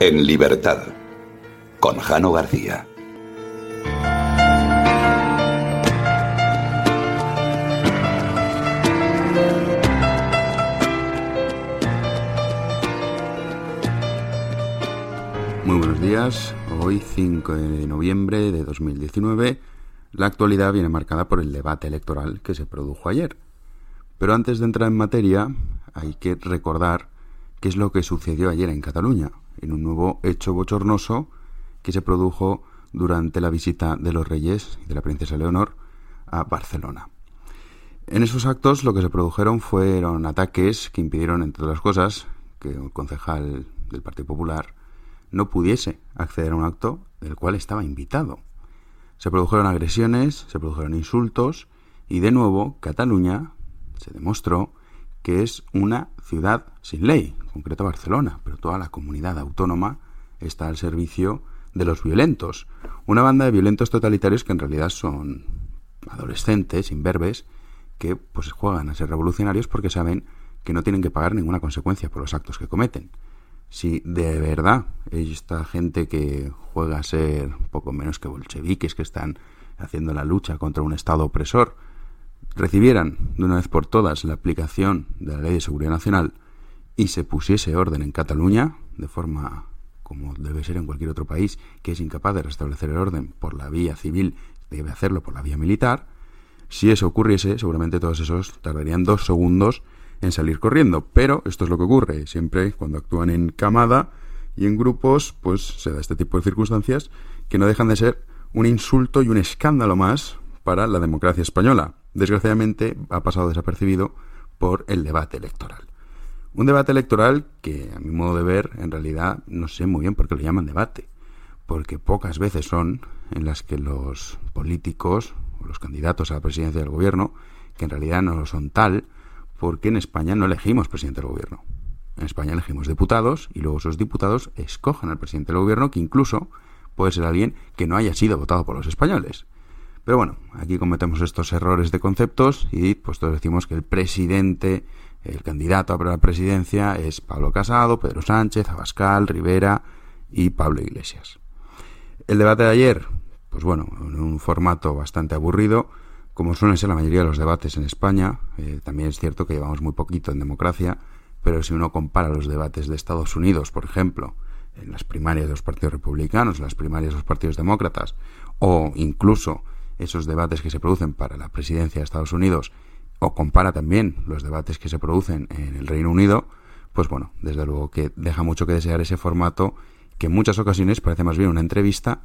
En libertad, con Jano García. Muy buenos días. Hoy, 5 de noviembre de 2019, la actualidad viene marcada por el debate electoral que se produjo ayer. Pero antes de entrar en materia, hay que recordar qué es lo que sucedió ayer en Cataluña, en un nuevo hecho bochornoso que se produjo durante la visita de los reyes y de la princesa Leonor a Barcelona. En esos actos lo que se produjeron fueron ataques que impidieron, entre otras cosas, que el concejal del Partido Popular no pudiese acceder a un acto del cual estaba invitado. Se produjeron agresiones, se produjeron insultos y de nuevo Cataluña se demostró que es una ciudad sin ley, en concreto Barcelona, pero toda la comunidad autónoma está al servicio de los violentos. Una banda de violentos totalitarios que en realidad son adolescentes, imberbes, que pues juegan a ser revolucionarios porque saben que no tienen que pagar ninguna consecuencia por los actos que cometen. Si de verdad esta gente que juega a ser poco menos que bolcheviques, que están haciendo la lucha contra un Estado opresor, recibieran de una vez por todas la aplicación de la Ley de Seguridad Nacional y se pusiese orden en Cataluña, de forma como debe ser en cualquier otro país, que es incapaz de restablecer el orden por la vía civil, debe hacerlo por la vía militar, si eso ocurriese, seguramente todos esos tardarían dos segundos en salir corriendo. Pero esto es lo que ocurre. Siempre cuando actúan en camada y en grupos, pues se da este tipo de circunstancias que no dejan de ser un insulto y un escándalo más para la democracia española. Desgraciadamente ha pasado desapercibido por el debate electoral. Un debate electoral que, a mi modo de ver, en realidad no sé muy bien por qué lo llaman debate. Porque pocas veces son en las que los políticos o los candidatos a la presidencia del gobierno, que en realidad no lo son tal, porque en España no elegimos presidente del gobierno. En España elegimos diputados y luego esos diputados escogen al presidente del gobierno, que incluso puede ser alguien que no haya sido votado por los españoles. Pero bueno, aquí cometemos estos errores de conceptos y pues todos decimos que el presidente, el candidato a la presidencia es Pablo Casado, Pedro Sánchez, Abascal, Rivera y Pablo Iglesias. El debate de ayer, pues bueno, en un formato bastante aburrido, como suelen ser la mayoría de los debates en España. Eh, también es cierto que llevamos muy poquito en democracia, pero si uno compara los debates de Estados Unidos, por ejemplo, en las primarias de los partidos republicanos, en las primarias de los partidos demócratas, o incluso esos debates que se producen para la presidencia de Estados Unidos, o compara también los debates que se producen en el Reino Unido, pues bueno, desde luego que deja mucho que desear ese formato que en muchas ocasiones parece más bien una entrevista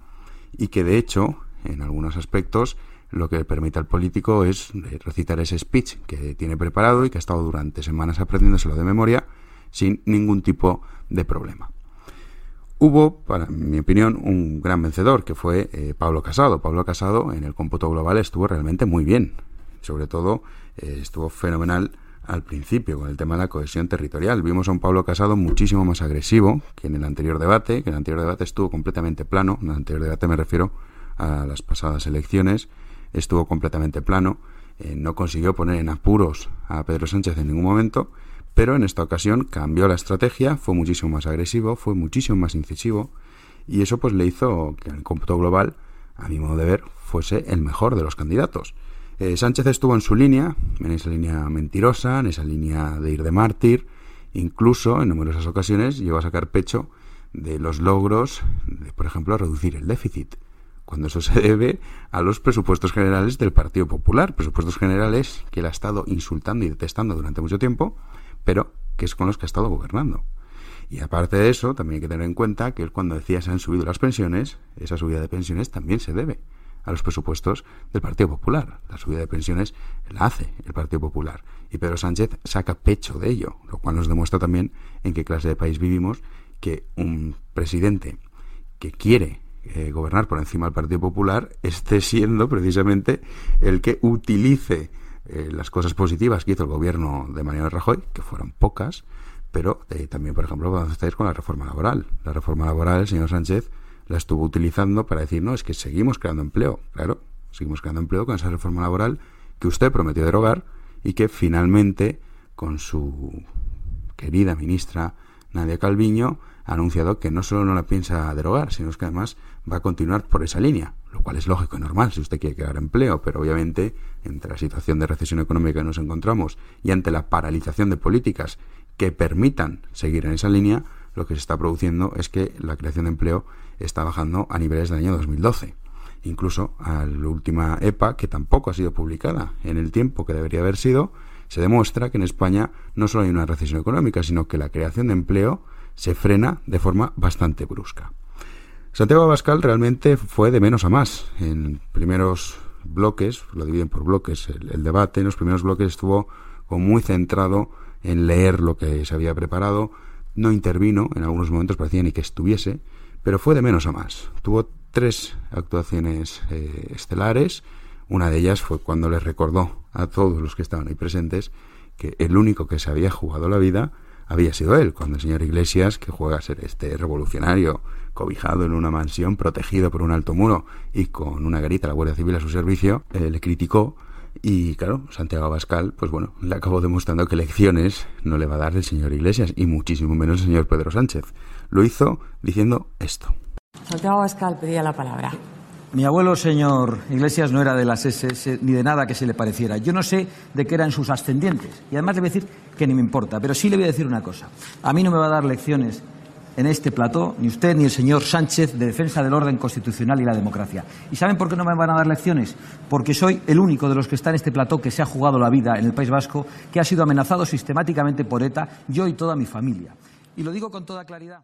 y que de hecho, en algunos aspectos, lo que permite al político es recitar ese speech que tiene preparado y que ha estado durante semanas aprendiéndoselo de memoria sin ningún tipo de problema. Hubo, para mi opinión, un gran vencedor que fue eh, Pablo Casado. Pablo Casado en el cómputo global estuvo realmente muy bien. Sobre todo eh, estuvo fenomenal al principio con el tema de la cohesión territorial. Vimos a un Pablo Casado muchísimo más agresivo que en el anterior debate, que en el anterior debate estuvo completamente plano. En el anterior debate me refiero a las pasadas elecciones. Estuvo completamente plano. Eh, no consiguió poner en apuros a Pedro Sánchez en ningún momento pero en esta ocasión cambió la estrategia, fue muchísimo más agresivo, fue muchísimo más incisivo y eso pues le hizo que el cómputo global, a mi modo de ver, fuese el mejor de los candidatos. Eh, Sánchez estuvo en su línea, en esa línea mentirosa, en esa línea de ir de mártir, incluso en numerosas ocasiones llegó a sacar pecho de los logros de, por ejemplo, reducir el déficit, cuando eso se debe a los presupuestos generales del Partido Popular, presupuestos generales que él ha estado insultando y detestando durante mucho tiempo, pero que es con los que ha estado gobernando. Y aparte de eso, también hay que tener en cuenta que cuando decía se han subido las pensiones, esa subida de pensiones también se debe a los presupuestos del Partido Popular. La subida de pensiones la hace el Partido Popular. Y Pedro Sánchez saca pecho de ello, lo cual nos demuestra también en qué clase de país vivimos que un presidente que quiere eh, gobernar por encima del Partido Popular esté siendo precisamente el que utilice eh, las cosas positivas que hizo el gobierno de Mariano Rajoy, que fueron pocas, pero eh, también, por ejemplo, cuando estáis con la reforma laboral. La reforma laboral, el señor Sánchez la estuvo utilizando para decir, no, es que seguimos creando empleo. Claro, seguimos creando empleo con esa reforma laboral que usted prometió derogar y que finalmente, con su querida ministra Nadia Calviño, ha anunciado que no solo no la piensa derogar, sino que además va a continuar por esa línea, lo cual es lógico y normal si usted quiere crear empleo, pero obviamente entre la situación de recesión económica que nos encontramos y ante la paralización de políticas que permitan seguir en esa línea, lo que se está produciendo es que la creación de empleo está bajando a niveles del año 2012. Incluso a la última EPA, que tampoco ha sido publicada en el tiempo que debería haber sido, se demuestra que en España no solo hay una recesión económica, sino que la creación de empleo se frena de forma bastante brusca. Santiago Abascal realmente fue de menos a más. En primeros bloques, lo dividen por bloques el, debate, en los primeros bloques estuvo muy centrado en leer lo que se había preparado, no intervino, en algunos momentos parecía ni que estuviese, pero fue de menos a más. Tuvo tres actuaciones eh, estelares, una de ellas fue cuando les recordó a todos los que estaban ahí presentes que el único que se había jugado la vida había sido él, cuando el señor Iglesias, que juega a ser este revolucionario, cobijado en una mansión, protegido por un alto muro y con una garita la Guardia Civil a su servicio, eh, le criticó y claro, Santiago Abascal, pues bueno, le acabó demostrando que lecciones no le va a dar el señor Iglesias y muchísimo menos el señor Pedro Sánchez. Lo hizo diciendo esto. Santiago Abascal pedía la palabra. Mi abuelo, señor Iglesias, no era de las SS ni de nada que se le pareciera. Yo no sé de qué eran sus ascendientes. Y además le voy a decir que ni me importa. Pero sí le voy a decir una cosa. A mí no me va a dar lecciones en este plató, ni usted ni el señor Sánchez, de defensa del orden constitucional y la democracia. ¿Y saben por qué no me van a dar lecciones? Porque soy el único de los que está en este plató que se ha jugado la vida en el País Vasco, que ha sido amenazado sistemáticamente por ETA, yo y toda mi familia. Y lo digo con toda claridad.